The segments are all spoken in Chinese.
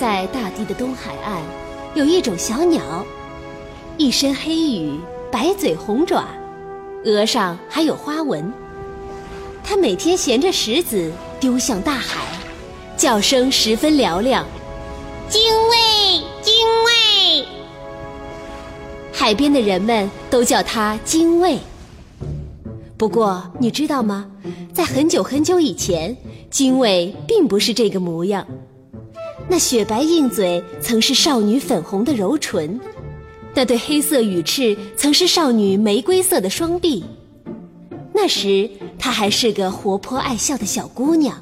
在大地的东海岸，有一种小鸟，一身黑羽，白嘴红爪，额上还有花纹。它每天衔着石子丢向大海，叫声十分嘹亮。精卫，精卫！海边的人们都叫它精卫。不过，你知道吗？在很久很久以前，精卫并不是这个模样。那雪白硬嘴曾是少女粉红的柔唇，那对黑色羽翅曾是少女玫瑰色的双臂。那时，她还是个活泼爱笑的小姑娘，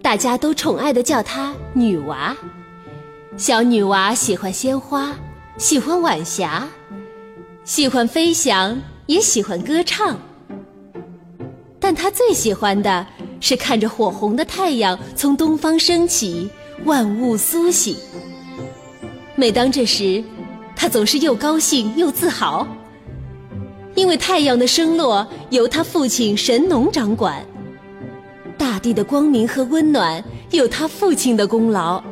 大家都宠爱的叫她女娃。小女娃喜欢鲜花，喜欢晚霞，喜欢飞翔，也喜欢歌唱。但她最喜欢的是看着火红的太阳从东方升起，万物苏醒。每当这时，他总是又高兴又自豪，因为太阳的升落由他父亲神农掌管，大地的光明和温暖有他父亲的功劳。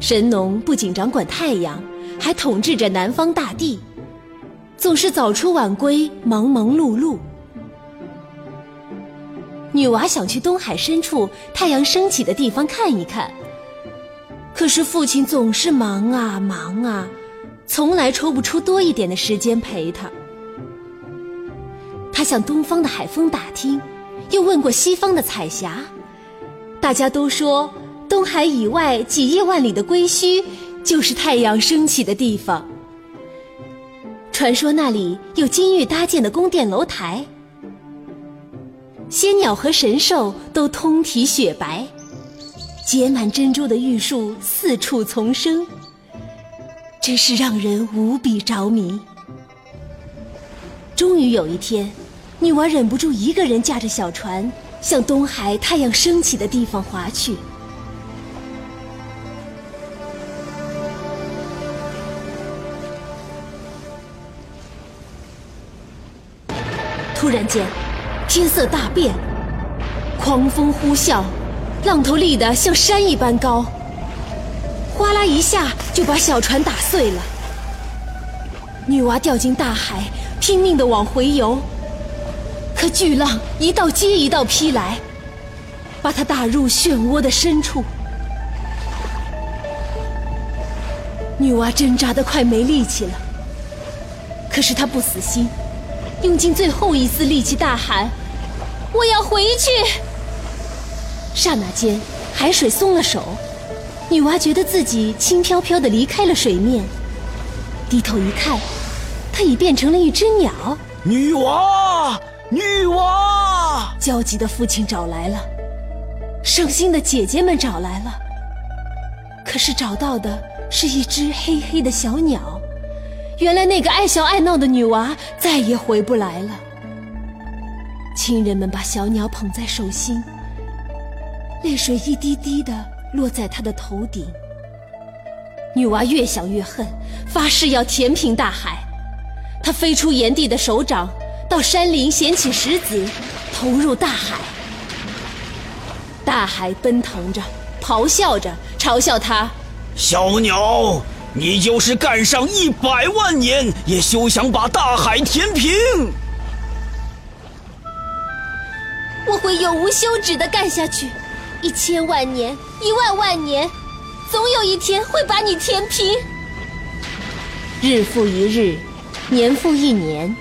神农不仅掌管太阳，还统治着南方大地，总是早出晚归，忙忙碌碌。女娃想去东海深处太阳升起的地方看一看，可是父亲总是忙啊忙啊，从来抽不出多一点的时间陪她。她向东方的海风打听，又问过西方的彩霞，大家都说东海以外几亿万里的归墟就是太阳升起的地方。传说那里有金玉搭建的宫殿楼台。仙鸟和神兽都通体雪白，结满珍珠的玉树四处丛生，真是让人无比着迷。终于有一天，女娃忍不住一个人驾着小船向东海太阳升起的地方划去。突然间。天色大变，狂风呼啸，浪头立得像山一般高，哗啦一下就把小船打碎了。女娃掉进大海，拼命地往回游，可巨浪一道接一道劈来，把她打入漩涡的深处。女娃挣扎得快没力气了，可是她不死心。用尽最后一丝力气大喊：“我要回去！”刹那间，海水松了手，女娃觉得自己轻飘飘的离开了水面。低头一看，她已变成了一只鸟。女娃，女娃！焦急的父亲找来了，伤心的姐姐们找来了，可是找到的是一只黑黑的小鸟。原来那个爱笑爱闹的女娃再也回不来了。亲人们把小鸟捧在手心，泪水一滴滴的落在她的头顶。女娃越想越恨，发誓要填平大海。她飞出炎帝的手掌，到山林捡起石子，投入大海。大海奔腾着，咆哮着，嘲笑她：小鸟。你就是干上一百万年，也休想把大海填平！我会永无休止的干下去，一千万年，一万万年，总有一天会把你填平。日复一日，年复一年，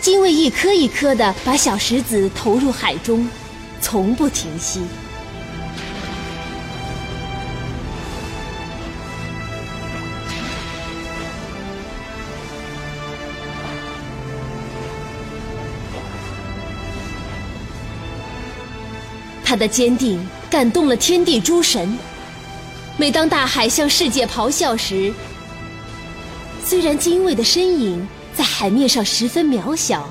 精卫一颗一颗的把小石子投入海中，从不停息。他的坚定感动了天地诸神。每当大海向世界咆哮时，虽然精卫的身影在海面上十分渺小，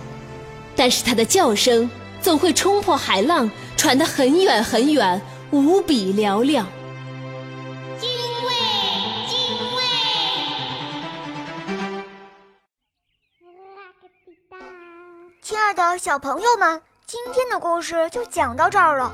但是它的叫声总会冲破海浪，传得很远很远，无比嘹亮。精卫，精卫。亲爱的小朋友们，今天的故事就讲到这儿了。